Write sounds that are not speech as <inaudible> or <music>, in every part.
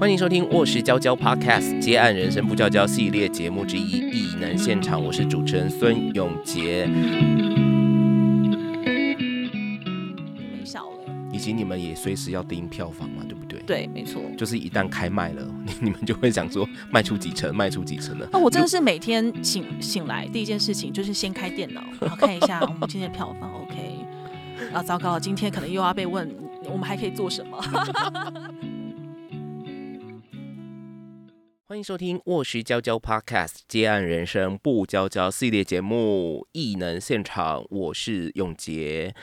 欢迎收听《卧室娇娇 Podcast》接案人生不娇娇系列节目之一《异能现场》，我是主持人孙永杰。没笑了。以及你们也随时要盯票房嘛，对不对？对，没错。就是一旦开卖了，你 <laughs> 你们就会想说卖出几成，卖出几成呢？那我真的是每天醒醒来第一件事情就是先开电脑，然 <laughs> 后看一下我们今天的票房 OK。啊，糟糕，今天可能又要被问我们还可以做什么。<laughs> 欢迎收听《卧室娇娇 Podcast》接案人生不娇娇系列节目《异能现场》，我是永杰。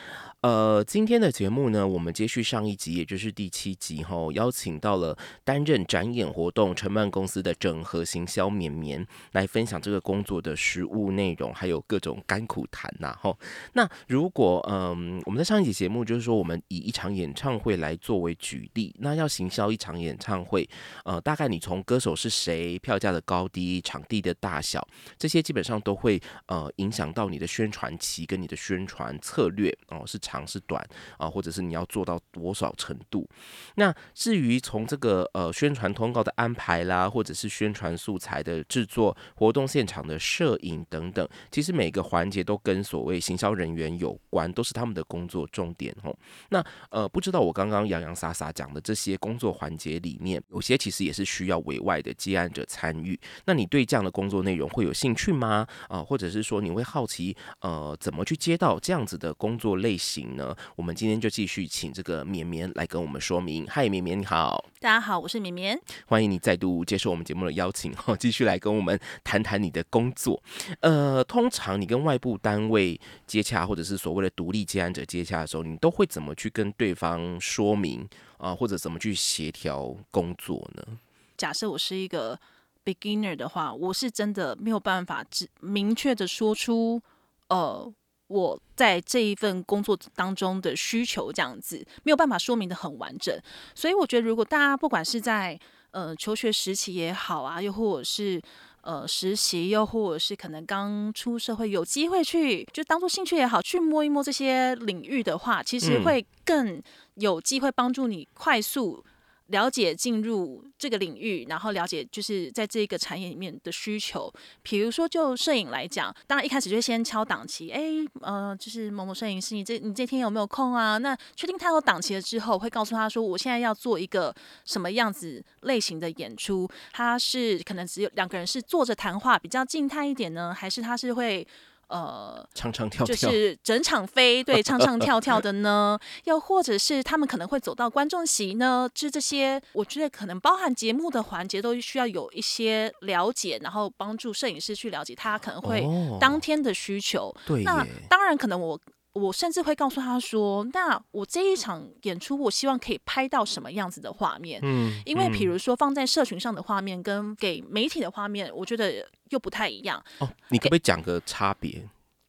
呃，今天的节目呢，我们接续上一集，也就是第七集哈，邀请到了担任展演活动承办公司的整合行销绵绵来分享这个工作的实务内容，还有各种甘苦谈呐哈。那如果嗯，我们在上一集节目就是说，我们以一场演唱会来作为举例，那要行销一场演唱会，呃，大概你从歌手是谁、票价的高低、场地的大小，这些基本上都会呃影响到你的宣传期跟你的宣传策略哦，是。长长是短啊，或者是你要做到多少程度？那至于从这个呃宣传通告的安排啦，或者是宣传素材的制作、活动现场的摄影等等，其实每个环节都跟所谓行销人员有关，都是他们的工作重点哦。那呃，不知道我刚刚洋洋洒洒讲的这些工作环节里面，有些其实也是需要委外的接案者参与。那你对这样的工作内容会有兴趣吗？啊，或者是说你会好奇呃怎么去接到这样子的工作类型？呢，我们今天就继续请这个绵绵来跟我们说明。嗨，绵绵你好，大家好，我是绵绵，欢迎你再度接受我们节目的邀请，哈，继续来跟我们谈谈你的工作。呃，通常你跟外部单位接洽，或者是所谓的独立接案者接洽的时候，你都会怎么去跟对方说明啊，或者怎么去协调工作呢？假设我是一个 beginner 的话，我是真的没有办法只明确的说出，呃。我在这一份工作当中的需求，这样子没有办法说明的很完整，所以我觉得，如果大家不管是在呃求学时期也好啊，又或者是呃实习，又或者是可能刚出社会有机会去，就当做兴趣也好，去摸一摸这些领域的话，其实会更有机会帮助你快速。了解进入这个领域，然后了解就是在这个产业里面的需求。比如说，就摄影来讲，当然一开始就先敲档期，哎，呃，就是某某摄影师，你这你这天有没有空啊？那确定他有档期了之后，会告诉他说，我现在要做一个什么样子类型的演出。他是可能只有两个人是坐着谈话，比较静态一点呢，还是他是会？呃，唱唱跳跳，就是整场飞，对，唱唱跳跳的呢，<laughs> 又或者是他们可能会走到观众席呢，就这些，我觉得可能包含节目的环节都需要有一些了解，然后帮助摄影师去了解他可能会当天的需求。对，那当然可能我。我甚至会告诉他说：“那我这一场演出，我希望可以拍到什么样子的画面？嗯，因为比如说放在社群上的画面跟给媒体的画面，我觉得又不太一样。哦，你可不可以讲个差别？”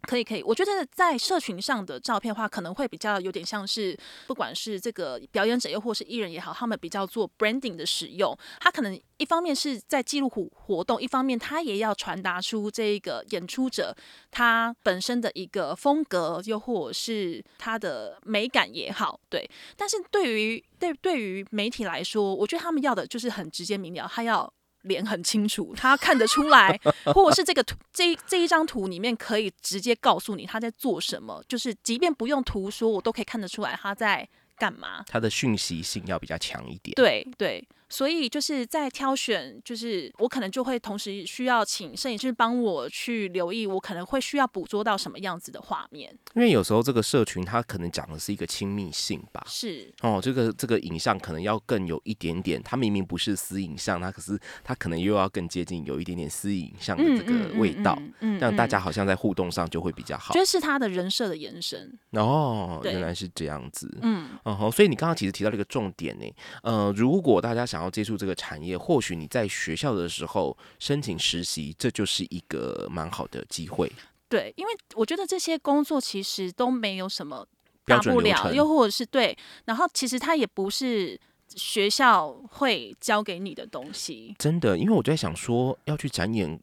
可以可以，我觉得在社群上的照片的话，可能会比较有点像是，不管是这个表演者又或是艺人也好，他们比较做 branding 的使用。他可能一方面是在记录活活动，一方面他也要传达出这个演出者他本身的一个风格，又或者是他的美感也好。对，但是对于对对于媒体来说，我觉得他们要的就是很直接明了，他要。脸很清楚，他看得出来，<laughs> 或者是这个图这这一张图里面可以直接告诉你他在做什么，就是即便不用图说，我都可以看得出来他在干嘛。他的讯息性要比较强一点。对对。所以就是在挑选，就是我可能就会同时需要请摄影师帮我去留意，我可能会需要捕捉到什么样子的画面。因为有时候这个社群它可能讲的是一个亲密性吧，是哦，这个这个影像可能要更有一点点，它明明不是私影像，它可是它可能又要更接近有一点点私影像的这个味道，让大家好像在互动上就会比较好。觉得是他的人设的延伸哦，原来是这样子，嗯，哦，所以你刚刚其实提到了一个重点呢，呃，如果大家想。想要接触这个产业，或许你在学校的时候申请实习，这就是一个蛮好的机会。对，因为我觉得这些工作其实都没有什么大不了，又或者是对，然后其实它也不是学校会教给你的东西。真的，因为我在想说，要去展演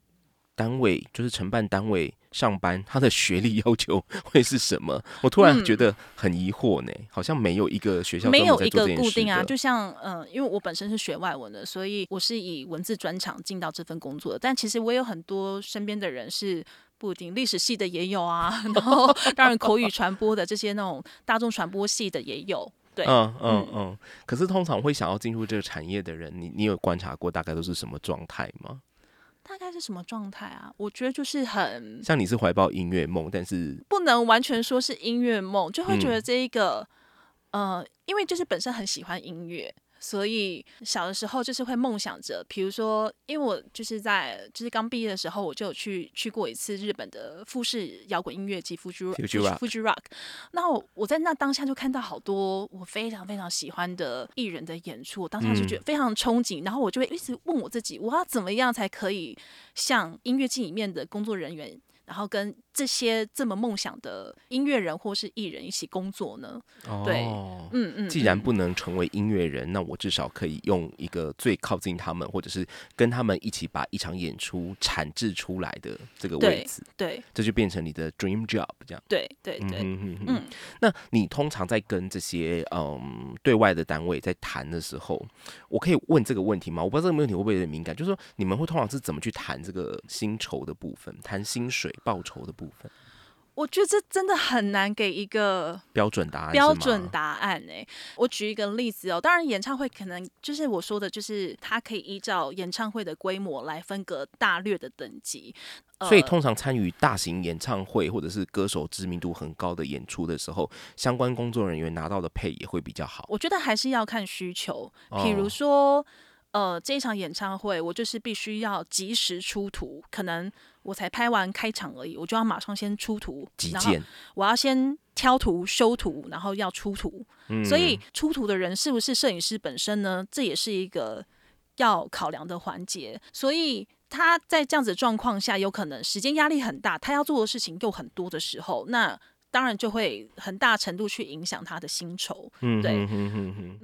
单位，就是承办单位上班，他的学历 <laughs> 要求会是什么？我突然觉得很疑惑呢，好像没有一个学校没有一个固定啊。就像嗯，因为我本身是学外文的，所以我是以文字专长进到这份工作的。但其实我有很多身边的人是不一定，历史系的也有啊，<laughs> 然后当然口语传播的这些那种大众传播系的也有。对，嗯嗯嗯。可是通常会想要进入这个产业的人，你你有观察过大概都是什么状态吗？大概是什么状态啊？我觉得就是很像你是怀抱音乐梦，但是不能完全说是音乐梦，就会觉得这一个，呃，因为就是本身很喜欢音乐。所以小的时候就是会梦想着，比如说，因为我就是在就是刚毕业的时候，我就有去去过一次日本的富士摇滚音乐季 Fuji Fuji Rock。那我我在那当下就看到好多我非常非常喜欢的艺人的演出，我当下就觉得非常憧憬，然后我就会一直问我自己，我要怎么样才可以像音乐季里面的工作人员。然后跟这些这么梦想的音乐人或是艺人一起工作呢？对，嗯嗯。既然不能成为音乐人，那我至少可以用一个最靠近他们，或者是跟他们一起把一场演出产制出来的这个位置。对，这就变成你的 dream job，这样。对对对。嗯嗯嗯。那你通常在跟这些嗯对外的单位在谈的时候，我可以问这个问题吗？我不知道这个问题会不会有点敏感，就是说你们会通常是怎么去谈这个薪酬的部分，谈薪水？报酬的部分，我觉得这真的很难给一个标准答案。标准答案哎，我举一个例子哦，当然演唱会可能就是我说的，就是它可以依照演唱会的规模来分隔大略的等级。所以通常参与大型演唱会或者是歌手知名度很高的演出的时候，相关工作人员拿到的配也会比较好。我觉得还是要看需求，比如说。呃，这一场演唱会，我就是必须要及时出图，可能我才拍完开场而已，我就要马上先出图，然后我要先挑图、修图，然后要出图。所以出图的人是不是摄影师本身呢？这也是一个要考量的环节。所以他在这样子的状况下，有可能时间压力很大，他要做的事情又很多的时候，那。当然就会很大程度去影响他的薪酬，对，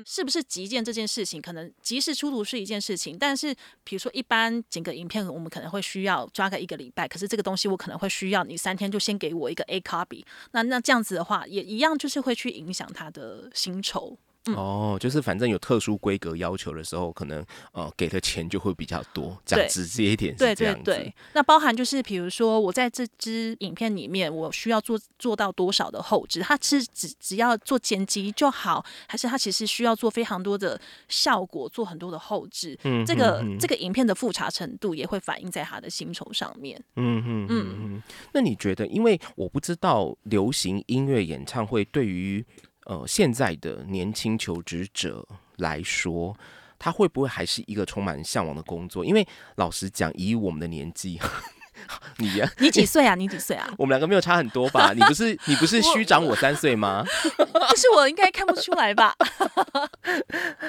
是不是急件这件事情，可能及时出炉是一件事情，但是比如说一般整个影片，我们可能会需要抓个一个礼拜，可是这个东西我可能会需要你三天就先给我一个 A copy，那那这样子的话，也一样就是会去影响他的薪酬。哦，就是反正有特殊规格要求的时候，可能呃给的钱就会比较多，讲直接一点，对对对。那包含就是比如说我在这支影片里面，我需要做做到多少的后置，它是只只要做剪辑就好，还是它其实需要做非常多的效果，做很多的后置？嗯，这个这个影片的复查程度也会反映在他的薪酬上面。嗯嗯嗯嗯。那你觉得，因为我不知道流行音乐演唱会对于。呃，现在的年轻求职者来说，他会不会还是一个充满向往的工作？因为老实讲，以我们的年纪，<laughs> 你呀，你几岁啊？你几岁啊？<laughs> 我们两个没有差很多吧？你不是你不是虚长我三岁吗？<laughs> 不是我应该看不出来吧？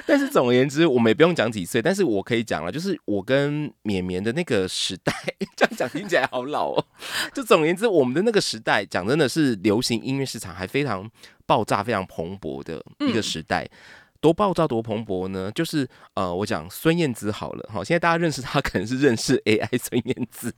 但是总而言之，我们也不用讲几岁，但是我可以讲了，就是我跟绵绵的那个时代，这样讲听起来好老哦。就总而言之，我们的那个时代，讲真的是流行音乐市场还非常。爆炸非常蓬勃的一个时代，多爆炸多蓬勃呢？就是呃，我讲孙燕姿好了，好，现在大家认识她可能是认识 AI 孙燕姿，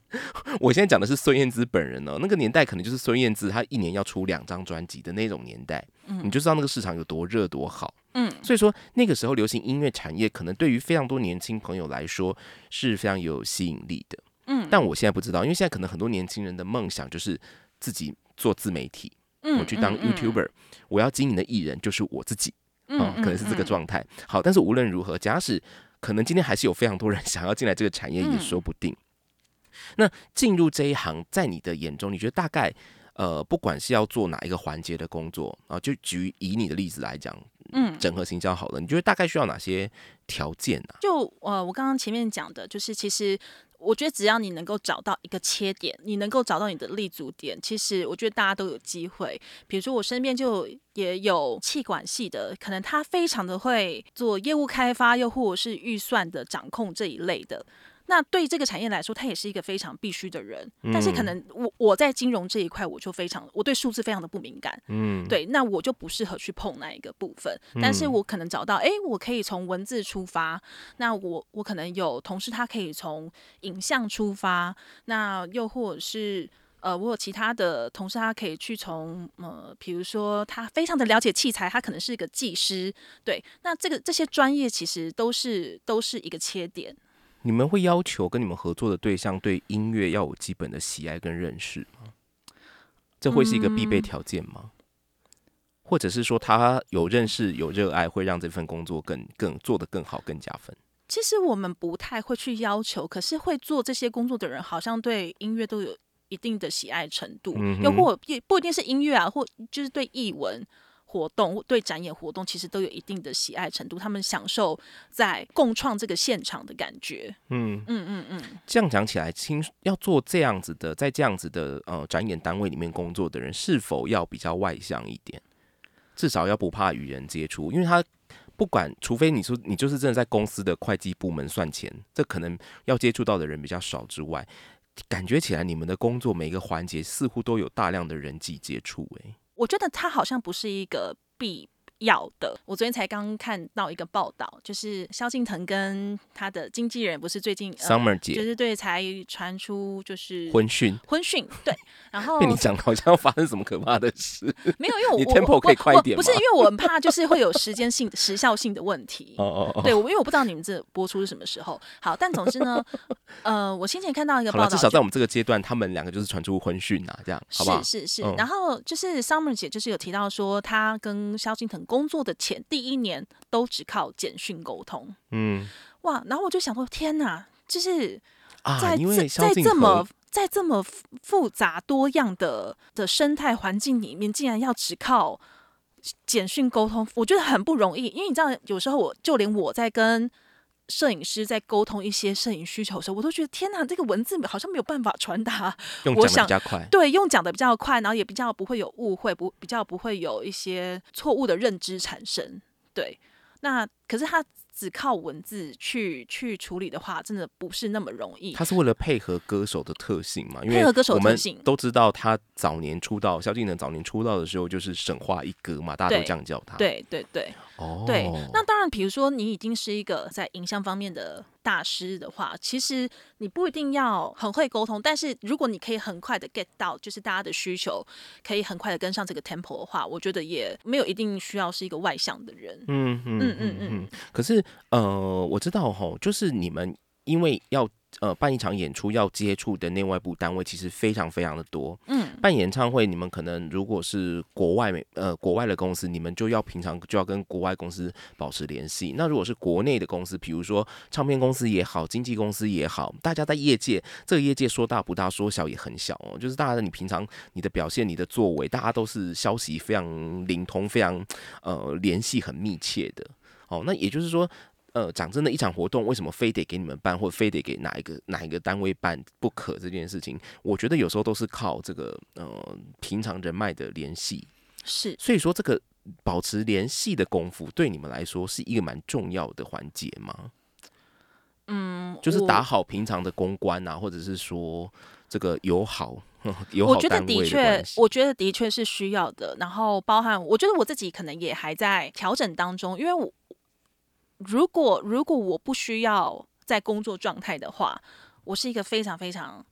我现在讲的是孙燕姿本人哦。那个年代可能就是孙燕姿她一年要出两张专辑的那种年代，你就知道那个市场有多热多好。嗯，所以说那个时候流行音乐产业可能对于非常多年轻朋友来说是非常有吸引力的。嗯，但我现在不知道，因为现在可能很多年轻人的梦想就是自己做自媒体。我去当 YouTuber，我要经营的艺人就是我自己，嗯，可能是这个状态。好，但是无论如何，假使可能今天还是有非常多人 <laughs> 想要进来这个产业，也说不定。那进入这一行，在你的眼中，你觉得大概呃，不管是要做哪一个环节的工作啊，就举以你的例子来讲，嗯，整合行销好了，你觉得大概需要哪些条件呢？就呃，我刚刚前面讲的，就是其实。我觉得只要你能够找到一个切点，你能够找到你的立足点，其实我觉得大家都有机会。比如说我身边就也有气管系的，可能他非常的会做业务开发，又或者是预算的掌控这一类的。那对这个产业来说，他也是一个非常必须的人。但是可能我我在金融这一块，我就非常我对数字非常的不敏感。嗯，对，那我就不适合去碰那一个部分。但是我可能找到，哎，我可以从文字出发。那我我可能有同事，他可以从影像出发。那又或者是。呃，我有其他的同事，他可以去从呃，比如说他非常的了解器材，他可能是一个技师，对，那这个这些专业其实都是都是一个切点。你们会要求跟你们合作的对象对音乐要有基本的喜爱跟认识吗？这会是一个必备条件吗？或者是说他有认识有热爱，会让这份工作更更做得更好更加分？其实我们不太会去要求，可是会做这些工作的人，好像对音乐都有。一定的喜爱程度，又或也不一定是音乐啊，或就是对译文活动、对展演活动，其实都有一定的喜爱程度。他们享受在共创这个现场的感觉。嗯嗯嗯嗯。这样讲起来，听要做这样子的，在这样子的呃展演单位里面工作的人，是否要比较外向一点？至少要不怕与人接触，因为他不管，除非你说你就是真的在公司的会计部门算钱，这可能要接触到的人比较少之外。感觉起来，你们的工作每一个环节似乎都有大量的人际接触。诶，我觉得它好像不是一个必。要的，我昨天才刚看到一个报道，就是萧敬腾跟他的经纪人不是最近 Summer 姐，就是对才传出就是婚讯，婚讯对，<laughs> 然后被你讲好像要发生什么可怕的事，<laughs> 没有，因为我你 tempo 可以快一点，不是因为我很怕就是会有时间性时效性的问题，哦哦哦，对，我因为我不知道你们这播出是什么时候，好，但总之呢，<laughs> 呃，我先前看到一个报道，至少在我们这个阶段，他们两个就是传出婚讯啊，这样，好不好？是是是，然后就是 Summer 姐就是有提到说，她跟萧敬腾工作的前。第一年都只靠简讯沟通，嗯，哇，然后我就想说，天哪，就是在在这么在这么复杂多样的的生态环境里面，竟然要只靠简讯沟通，我觉得很不容易。因为你知道，有时候我就连我在跟摄影师在沟通一些摄影需求的时候，我都觉得天哪，这个文字好像没有办法传达。用讲的比较快，对，用讲的比较快，然后也比较不会有误会，不比较不会有一些错误的认知产生。对，那可是他。只靠文字去去处理的话，真的不是那么容易。他是为了配合歌手的特性嘛？因为配合歌手的特性，都知道他早年出道，萧敬腾早年出道的时候就是神话一哥嘛，大家都这样叫他。对对对，哦，对。那当然，比如说你已经是一个在影像方面的大师的话，其实你不一定要很会沟通，但是如果你可以很快的 get 到，就是大家的需求，可以很快的跟上这个 tempo 的话，我觉得也没有一定需要是一个外向的人。嗯嗯嗯嗯嗯。可是。呃，我知道吼，就是你们因为要呃办一场演出，要接触的内外部单位其实非常非常的多。嗯，办演唱会，你们可能如果是国外呃国外的公司，你们就要平常就要跟国外公司保持联系。那如果是国内的公司，比如说唱片公司也好，经纪公司也好，大家在业界这个业界说大不大，说小也很小哦。就是大家的你平常你的表现、你的作为，大家都是消息非常灵通、非常呃联系很密切的。哦，那也就是说。呃，讲真的，一场活动为什么非得给你们办，或非得给哪一个哪一个单位办不可？这件事情，我觉得有时候都是靠这个呃平常人脉的联系。是，所以说这个保持联系的功夫，对你们来说是一个蛮重要的环节吗？嗯，就是打好平常的公关啊，或者是说这个友好 <laughs> 友好我觉得的确，我觉得的确是需要的。然后包含，我觉得我自己可能也还在调整当中，因为我。如果如果我不需要在工作状态的话，我是一个非常非常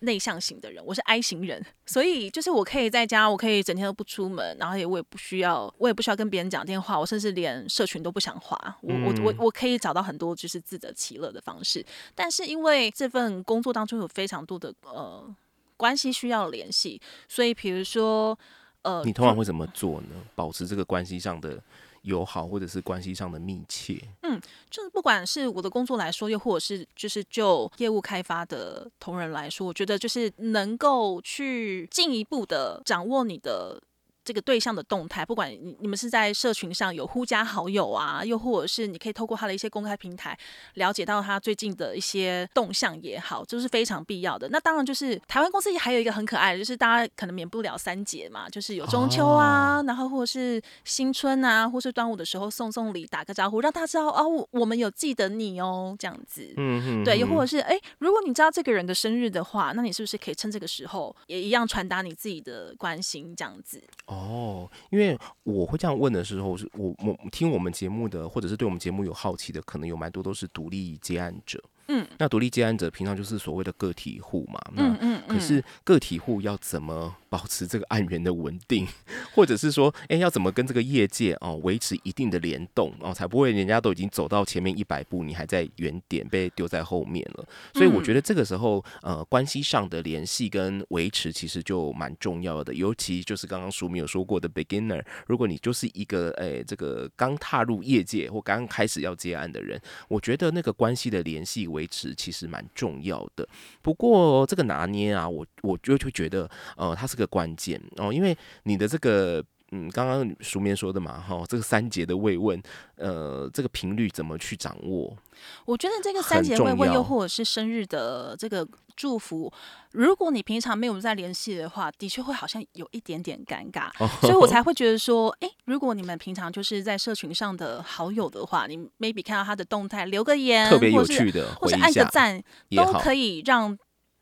内向型的人，我是 I 型人，所以就是我可以在家，我可以整天都不出门，然后也我也不需要，我也不需要跟别人讲电话，我甚至连社群都不想滑，我我我我可以找到很多就是自得其乐的方式。但是因为这份工作当中有非常多的呃关系需要联系，所以比如说呃，你通常会怎么做呢？保持这个关系上的。友好或者是关系上的密切，嗯，就是不管是我的工作来说，又或者是就是就业务开发的同仁来说，我觉得就是能够去进一步的掌握你的这个对象的动态，不管你你们是在社群上有互加好友啊，又或者是你可以透过他的一些公开平台了解到他最近的一些动向也好，这是非常必要的。那当然就是台湾公司还有一个很可爱的，就是大家可能免不了三节嘛，就是有中秋啊，然后或者是新春啊，或是端午的时候送送礼，打个招呼，让大家知道哦，我们有记得你哦，这样子。嗯嗯。对，又或者是哎，如果你知道这个人的生日的话，那你是不是可以趁这个时候也一样传达你自己的关心，这样子？哦，因为我会这样问的时候，是我我听我们节目的，或者是对我们节目有好奇的，可能有蛮多都是独立接案者。嗯，那独立接案者平常就是所谓的个体户嘛。嗯。可是个体户要怎么保持这个案源的稳定，<laughs> 或者是说，哎，要怎么跟这个业界哦维持一定的联动哦，才不会人家都已经走到前面一百步，你还在原点被丢在后面了。所以我觉得这个时候，呃，关系上的联系跟维持其实就蛮重要的。尤其就是刚刚书明有说过的 beginner，如果你就是一个哎这个刚踏入业界或刚开始要接案的人，我觉得那个关系的联系。维持其实蛮重要的，不过这个拿捏啊，我我就会觉得，呃，它是个关键。哦，因为你的这个，嗯，刚刚书面说的嘛，哈，这个三节的慰问，呃，这个频率怎么去掌握？我觉得这个三节慰问，又或者是生日的这个祝福，如果你平常没有在联系的话，的确会好像有一点点尴尬，所以我才 <laughs> 会觉得说，哎，如果你们平常就是在社群上的好友的话，你 maybe 看到他的动态留个言，特别有趣的，或者按个赞，都可以让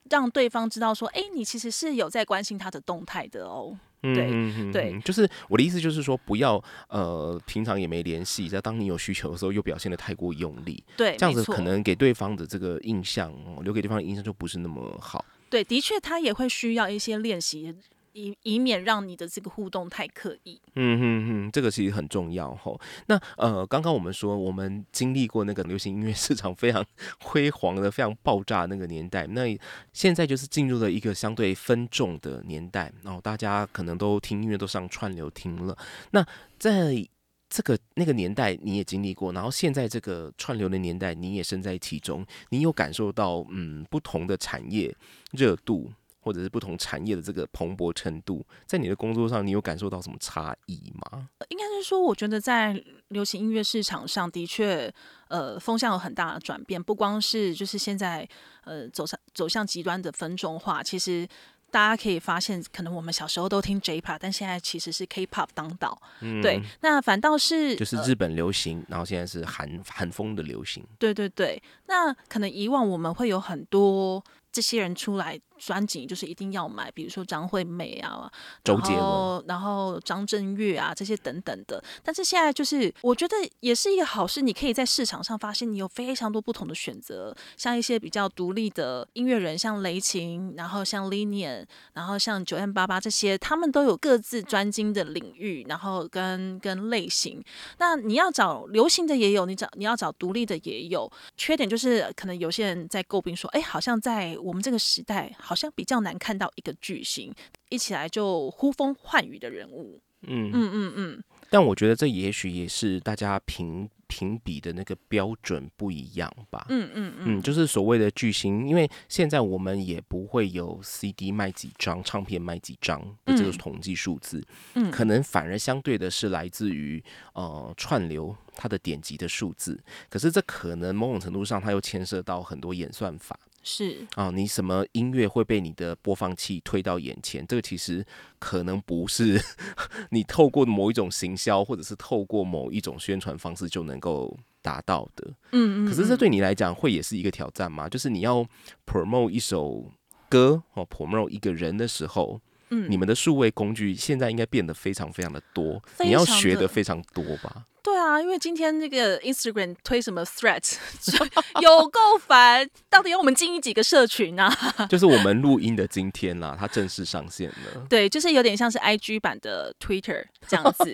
让对方知道说，哎，你其实是有在关心他的动态的哦。对对，就是我的意思，就是说不要呃，平常也没联系，在当你有需求的时候，又表现的太过用力，对，这样子可能给对方的这个印象，留给对方的印象就不是那么好。对，的确，他也会需要一些练习。以以免让你的这个互动太刻意。嗯哼哼，这个其实很重要吼。那呃，刚刚我们说我们经历过那个流行音乐市场非常辉煌的、非常爆炸那个年代，那现在就是进入了一个相对分众的年代。然后大家可能都听音乐都上串流听了。那在这个那个年代你也经历过，然后现在这个串流的年代你也身在其中，你有感受到嗯不同的产业热度？或者是不同产业的这个蓬勃程度，在你的工作上，你有感受到什么差异吗？应该是说，我觉得在流行音乐市场上的确，呃，风向有很大的转变。不光是就是现在，呃，走上走向极端的分众化，其实大家可以发现，可能我们小时候都听 J-Pop，但现在其实是 K-Pop 当道。嗯，对。那反倒是就是日本流行，然后现在是韩韩风的流行。对对对。那可能以往我们会有很多这些人出来。专辑就是一定要买，比如说张惠妹啊，周杰伦，然后张震岳啊这些等等的。但是现在就是，我觉得也是一个好事，你可以在市场上发现你有非常多不同的选择，像一些比较独立的音乐人，像雷琴，然后像 Linian，然后像九 M 八八这些，他们都有各自专精的领域，然后跟跟类型。那你要找流行的也有，你找你要找独立的也有。缺点就是可能有些人在诟病说，哎，好像在我们这个时代。好像比较难看到一个巨星一起来就呼风唤雨的人物。嗯嗯嗯嗯。但我觉得这也许也是大家评评比的那个标准不一样吧。嗯嗯嗯。就是所谓的巨星，因为现在我们也不会有 CD 卖几张、唱片卖几张的这个统计数字。嗯。可能反而相对的是来自于呃串流它的点击的数字。可是这可能某种程度上，它又牵涉到很多演算法。是啊，你什么音乐会被你的播放器推到眼前？这个其实可能不是 <laughs> 你透过某一种行销，或者是透过某一种宣传方式就能够达到的。嗯嗯。可是这对你来讲会也是一个挑战吗？就是你要 promote 一首歌哦，promote 一个人的时候，嗯，你们的数位工具现在应该变得非常非常的多，你要学的非常多吧？对啊，因为今天那个 Instagram 推什么 Threat，<laughs> 有够烦，到底要我们经营几个社群啊？<laughs> 就是我们录音的今天啦，它正式上线了。对，就是有点像是 IG 版的 Twitter 这样子。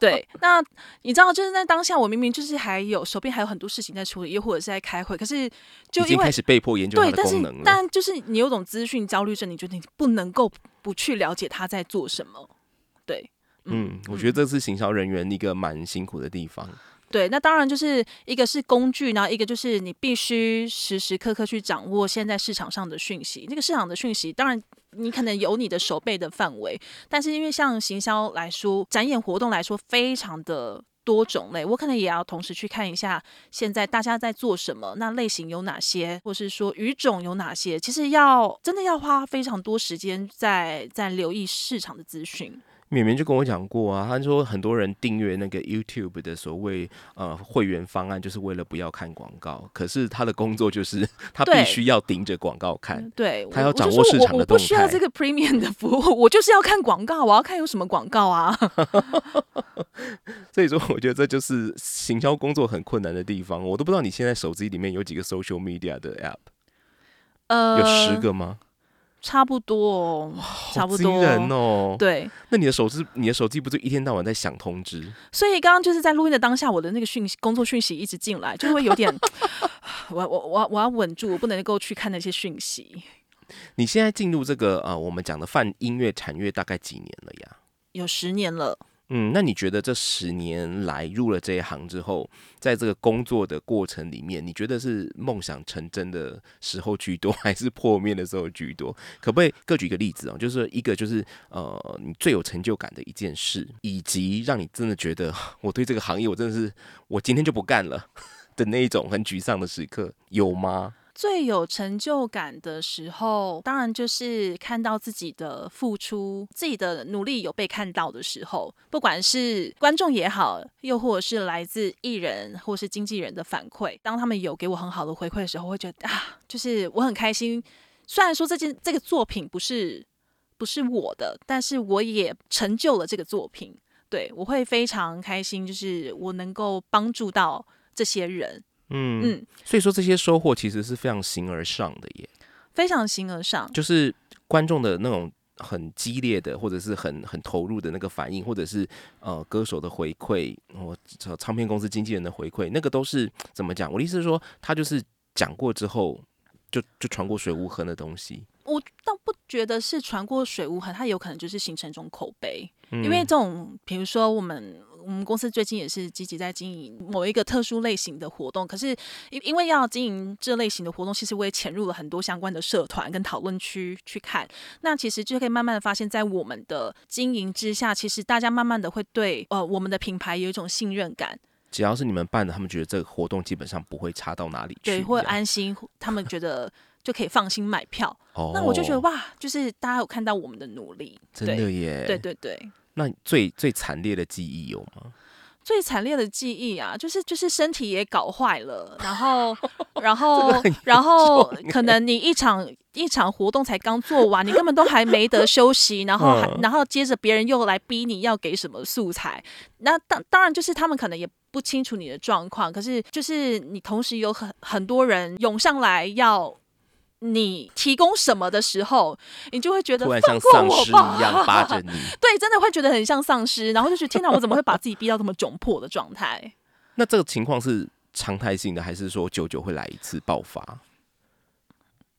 对，那你知道，就是在当下，我明明就是还有手边还有很多事情在处理，又或者是在开会，可是就因为开始被迫研究它的功能了。但就是你有种资讯焦虑症，你觉得你不能够不去了解他在做什么？对。嗯，我觉得这是行销人员一个蛮辛苦的地方。对，那当然就是一个是工具，然后一个就是你必须时时刻刻去掌握现在市场上的讯息。那个市场的讯息，当然你可能有你的手背的范围，但是因为像行销来说，展演活动来说，非常的。多种类，我可能也要同时去看一下现在大家在做什么，那类型有哪些，或是说语种有哪些，其实要真的要花非常多时间在在留意市场的资讯。绵绵就跟我讲过啊，他说很多人订阅那个 YouTube 的所谓呃会员方案，就是为了不要看广告。可是他的工作就是 <laughs> 他必须要盯着广告看，对他要掌握市场的动态。我不需要这个 Premium 的服务，<laughs> 我就是要看广告，我要看有什么广告啊。<laughs> 所以说，我觉得这就是行销工作很困难的地方。我都不知道你现在手机里面有几个 Social Media 的 App，呃，有十个吗？差不多，差不多人哦。对，那你的手机，你的手机不就一天到晚在响通知？所以刚刚就是在录音的当下，我的那个讯息、工作讯息一直进来，就会有点，<laughs> 我我我我要稳住，我不能够去看那些讯息。你现在进入这个呃，我们讲的泛音乐产业大概几年了呀？有十年了。嗯，那你觉得这十年来入了这一行之后，在这个工作的过程里面，你觉得是梦想成真的时候居多，<laughs> 还是破灭的时候居多？可不可以各举一个例子哦？就是一个就是呃，你最有成就感的一件事，以及让你真的觉得 <laughs> 我对这个行业我真的是我今天就不干了 <laughs> 的那一种很沮丧的时刻，有吗？最有成就感的时候，当然就是看到自己的付出、自己的努力有被看到的时候。不管是观众也好，又或者是来自艺人或是经纪人的反馈，当他们有给我很好的回馈的时候，我会觉得啊，就是我很开心。虽然说这件这个作品不是不是我的，但是我也成就了这个作品。对我会非常开心，就是我能够帮助到这些人。嗯嗯，所以说这些收获其实是非常形而上的耶，非常形而上，就是观众的那种很激烈的，或者是很很投入的那个反应，或者是呃歌手的回馈，我唱片公司经纪人的回馈，那个都是怎么讲？我的意思是说，他就是讲过之后，就就传过水无痕的东西。我倒不觉得是传过水无痕，它有可能就是形成一种口碑，因为这种比如说我们。我们公司最近也是积极在经营某一个特殊类型的活动，可是因因为要经营这类型的活动，其实我也潜入了很多相关的社团跟讨论区去看。那其实就可以慢慢的发现，在我们的经营之下，其实大家慢慢的会对呃我们的品牌有一种信任感。只要是你们办的，他们觉得这个活动基本上不会差到哪里去，对，会安心，他们觉得就可以放心买票。哦，那我就觉得哇，就是大家有看到我们的努力，真的耶，对对对。那最最惨烈的记忆有吗？最惨烈的记忆啊，就是就是身体也搞坏了，然后 <laughs> 然后然后可能你一场一场活动才刚做完，你根本都还没得休息，然后还然后接着别人又来逼你要给什么素材，那当当然就是他们可能也不清楚你的状况，可是就是你同时有很很多人涌上来要。你提供什么的时候，你就会觉得突然像丧尸一样扒着你。<laughs> 对，真的会觉得很像丧尸，然后就觉得天哪，我怎么会把自己逼到这么窘迫的状态？那这个情况是常态性的，还是说久久会来一次爆发？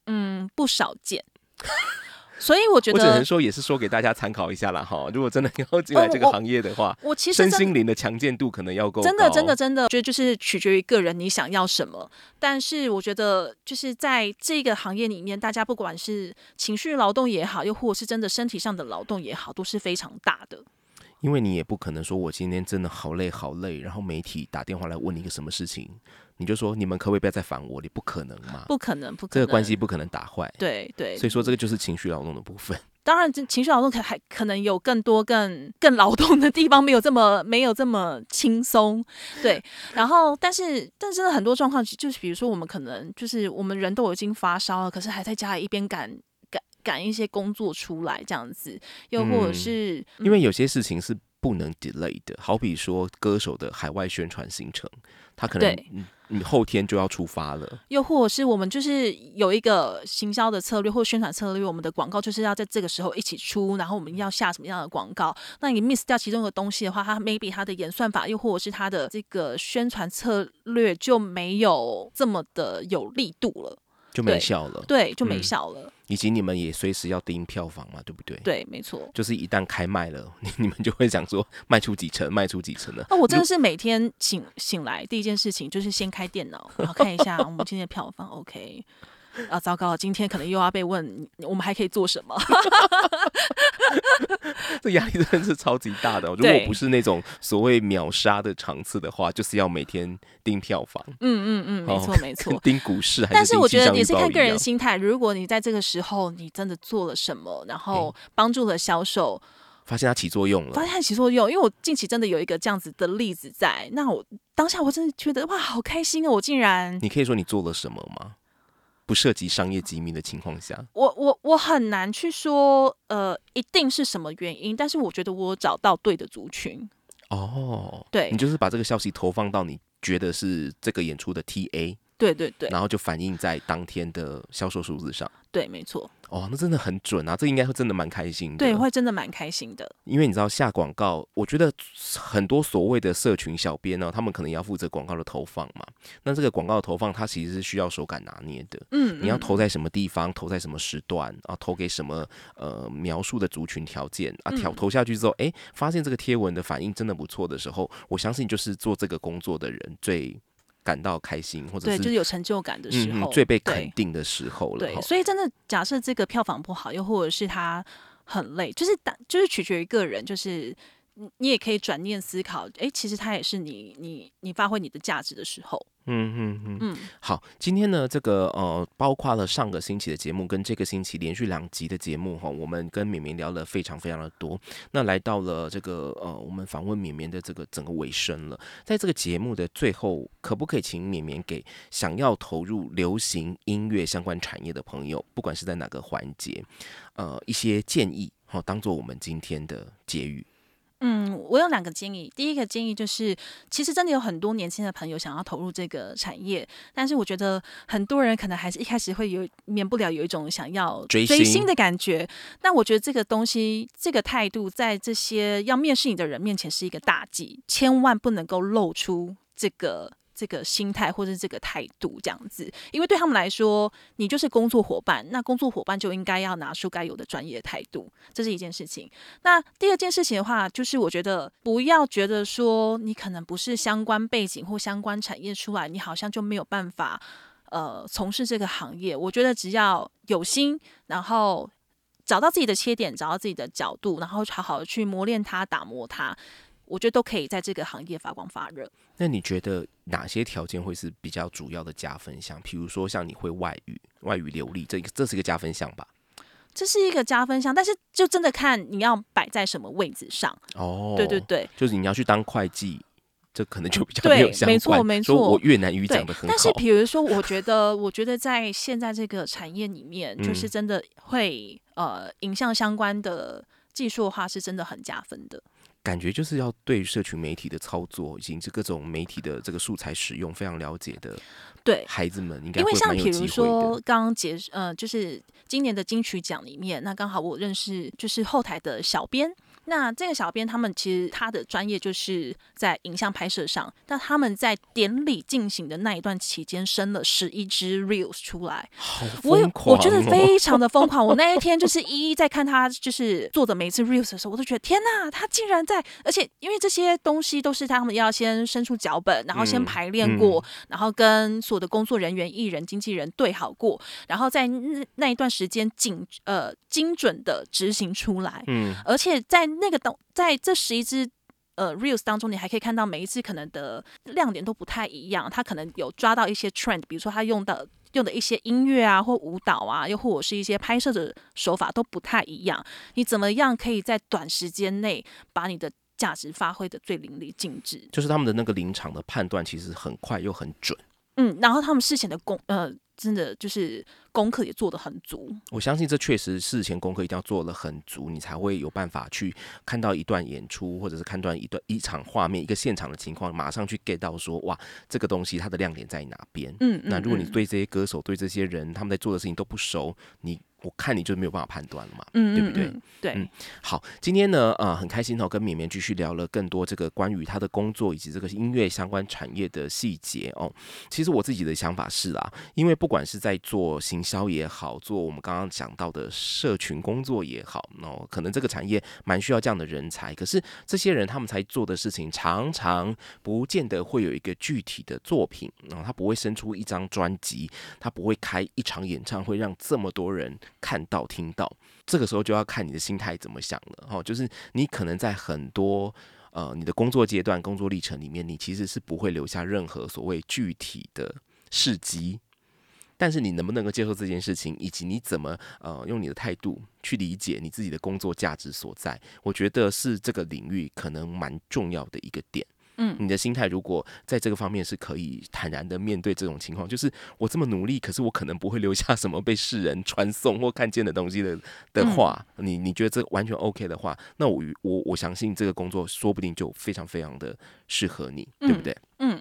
嗯，不少见。所以我觉得，我只能说也是说给大家参考一下了哈。如果真的要进来这个行业的话，我其实身心灵的强健度可能要够。真的，真的，真的，觉得就是取决于个人你想要什么。但是我觉得就是在这个行业里面，大家不管是情绪劳动也好，又或者是真的身体上的劳动也好，都是非常大的。因为你也不可能说我今天真的好累好累，然后媒体打电话来问你一个什么事情。你就说你们可不可以不要再烦我？你不可能嘛？不可能，不可能，这个关系不可能打坏。对对，所以说这个就是情绪劳动的部分。当然，这情绪劳动可还可能有更多更更劳动的地方，没有这么没有这么轻松。对，<laughs> 然后但是但是很多状况就是比如说我们可能就是我们人都已经发烧了，可是还在家里一边赶赶赶一些工作出来这样子，又或者是因为有些事情是不能 delay 的，好比说歌手的海外宣传行程，他可能。你后天就要出发了，又或者是我们就是有一个行销的策略或宣传策略，我们的广告就是要在这个时候一起出，然后我们要下什么样的广告？那你 miss 掉其中的东西的话，它 maybe 它的演算法又或者是它的这个宣传策略就没有这么的有力度了。就没效了，对，就没效了。以及你们也随时要盯票房嘛，对不对？对，没错。就是一旦开卖了，你你们就会想说卖出几成，卖出几成了。那我真的是每天醒醒来第一件事情就是先开电脑，然后看一下我们今天的票房。OK，啊，糟糕，今天可能又要被问，我们还可以做什么？<laughs> 这压力真的是超级大的。<laughs> 如果不是那种所谓秒杀的场次的话，就是要每天盯票房。嗯嗯嗯，没错没错，盯股市还是。但是我觉得也是看个人心态。如果你在这个时候你真的做了什么，然后帮助了销售，发现它起作用了，发现它起作用。因为我近期真的有一个这样子的例子在，那我当下我真的觉得哇，好开心啊！我竟然，你可以说你做了什么吗？不涉及商业机密的情况下，我我我很难去说，呃，一定是什么原因，但是我觉得我找到对的族群。哦，对，你就是把这个消息投放到你觉得是这个演出的 TA。对对对，然后就反映在当天的销售数字上。对，没错。哦，那真的很准啊！这应该会真的蛮开心的。对，会真的蛮开心的。因为你知道下广告，我觉得很多所谓的社群小编呢，他们可能要负责广告的投放嘛。那这个广告的投放，它其实是需要手感拿捏的。嗯。你要投在什么地方，投在什么时段啊？投给什么呃描述的族群条件啊？投投下去之后，哎，发现这个贴文的反应真的不错的时候，我相信就是做这个工作的人最。感到开心，或者是就是有成就感的时候，最被肯定的时候了。对，所以真的假设这个票房不好，又或者是他很累，就是当就是取决于个人，就是你你也可以转念思考，哎，其实他也是你你你发挥你的价值的时候。嗯嗯嗯嗯，好，今天呢，这个呃，包括了上个星期的节目跟这个星期连续两集的节目哈，我们跟绵绵聊了非常非常的多。那来到了这个呃，我们访问绵绵的这个整个尾声了，在这个节目的最后，可不可以请绵绵给想要投入流行音乐相关产业的朋友，不管是在哪个环节，呃，一些建议哈，当做我们今天的结语。嗯，我有两个建议。第一个建议就是，其实真的有很多年轻的朋友想要投入这个产业，但是我觉得很多人可能还是一开始会有免不了有一种想要追星的感觉。那我觉得这个东西，这个态度，在这些要面试你的人面前是一个大忌，千万不能够露出这个。这个心态或者这个态度这样子，因为对他们来说，你就是工作伙伴，那工作伙伴就应该要拿出该有的专业态度，这是一件事情。那第二件事情的话，就是我觉得不要觉得说你可能不是相关背景或相关产业出来，你好像就没有办法呃从事这个行业。我觉得只要有心，然后找到自己的切点，找到自己的角度，然后好好的去磨练它、打磨它。我觉得都可以在这个行业发光发热。那你觉得哪些条件会是比较主要的加分项？比如说像你会外语，外语流利，这这是一个加分项吧？这是一个加分项，但是就真的看你要摆在什么位置上。哦，对对对，就是你要去当会计，这可能就比较没有相关。没错没错，我越南语讲的很好。但是比如说，我觉得，我觉得在现在这个产业里面，就是真的会呃，影像相关的技术的话，是真的很加分的。感觉就是要对社群媒体的操作以及这各种媒体的这个素材使用非常了解的，对孩子们应该因为像比如说刚刚结呃，就是今年的金曲奖里面，那刚好我认识就是后台的小编。那这个小编他们其实他的专业就是在影像拍摄上，但他们在典礼进行的那一段期间生了十一支 reels 出来，我我觉得非常的疯狂。我那一天就是一一在看他就是做的每一次 reels 的时候，我都觉得天呐，他竟然在，而且因为这些东西都是他们要先生出脚本，然后先排练过，然后跟所有的工作人员、艺人、经纪人对好过，然后在那那一段时间紧呃精准的执行出来，嗯，而且在那个当在这十一支呃 reels 当中，你还可以看到每一次可能的亮点都不太一样。他可能有抓到一些 trend，比如说他用的用的一些音乐啊，或舞蹈啊，又或者是一些拍摄的手法都不太一样。你怎么样可以在短时间内把你的价值发挥的最淋漓尽致？就是他们的那个临场的判断其实很快又很准。嗯，然后他们事前的工呃。真的就是功课也做得很足，我相信这确实事前功课一定要做得很足，你才会有办法去看到一段演出，或者是看到一段一场画面、一个现场的情况，马上去 get 到说哇，这个东西它的亮点在哪边。嗯，那如果你对这些歌手、对这些人他们在做的事情都不熟，你我看你就没有办法判断了嘛，嗯，对不对？嗯？对嗯，好，今天呢，呃，很开心哦，跟绵绵继续聊了更多这个关于他的工作以及这个音乐相关产业的细节哦。其实我自己的想法是啊，因为不管是在做行销也好，做我们刚刚讲到的社群工作也好，哦，可能这个产业蛮需要这样的人才。可是这些人他们才做的事情，常常不见得会有一个具体的作品，然、后他不会生出一张专辑，他不会开一场演唱会让这么多人看到听到。这个时候就要看你的心态怎么想了哈，就是你可能在很多呃你的工作阶段、工作历程里面，你其实是不会留下任何所谓具体的事迹，但是你能不能够接受这件事情，以及你怎么呃用你的态度去理解你自己的工作价值所在，我觉得是这个领域可能蛮重要的一个点。嗯。你的心态如果在这个方面是可以坦然的面对这种情况，就是我这么努力，可是我可能不会留下什么被世人传颂或看见的东西的的话，你你觉得这完全 OK 的话，那我我我相信这个工作说不定就非常非常的适合你，对不对？嗯，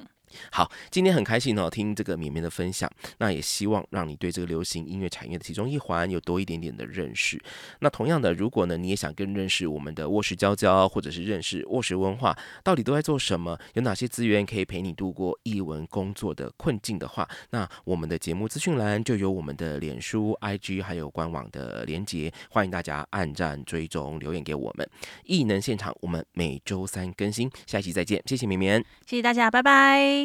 好，今天很开心哦，听这个绵绵的分享，那也希望让你对这个流行音乐产业的其中一环有多一点点的认识。那同样的，如果呢你也想更认识我们的卧室娇娇，或者是认识卧室文化到底都在做什么，有哪些资源可以陪你度过译文工作的困境的话，那我们的节目资讯栏就有我们的脸书、IG 还有官网的连接，欢迎大家按赞、追踪、留言给我们。艺能现场，我们每周三更新，下一期再见，谢谢绵绵。谢谢大家，拜拜。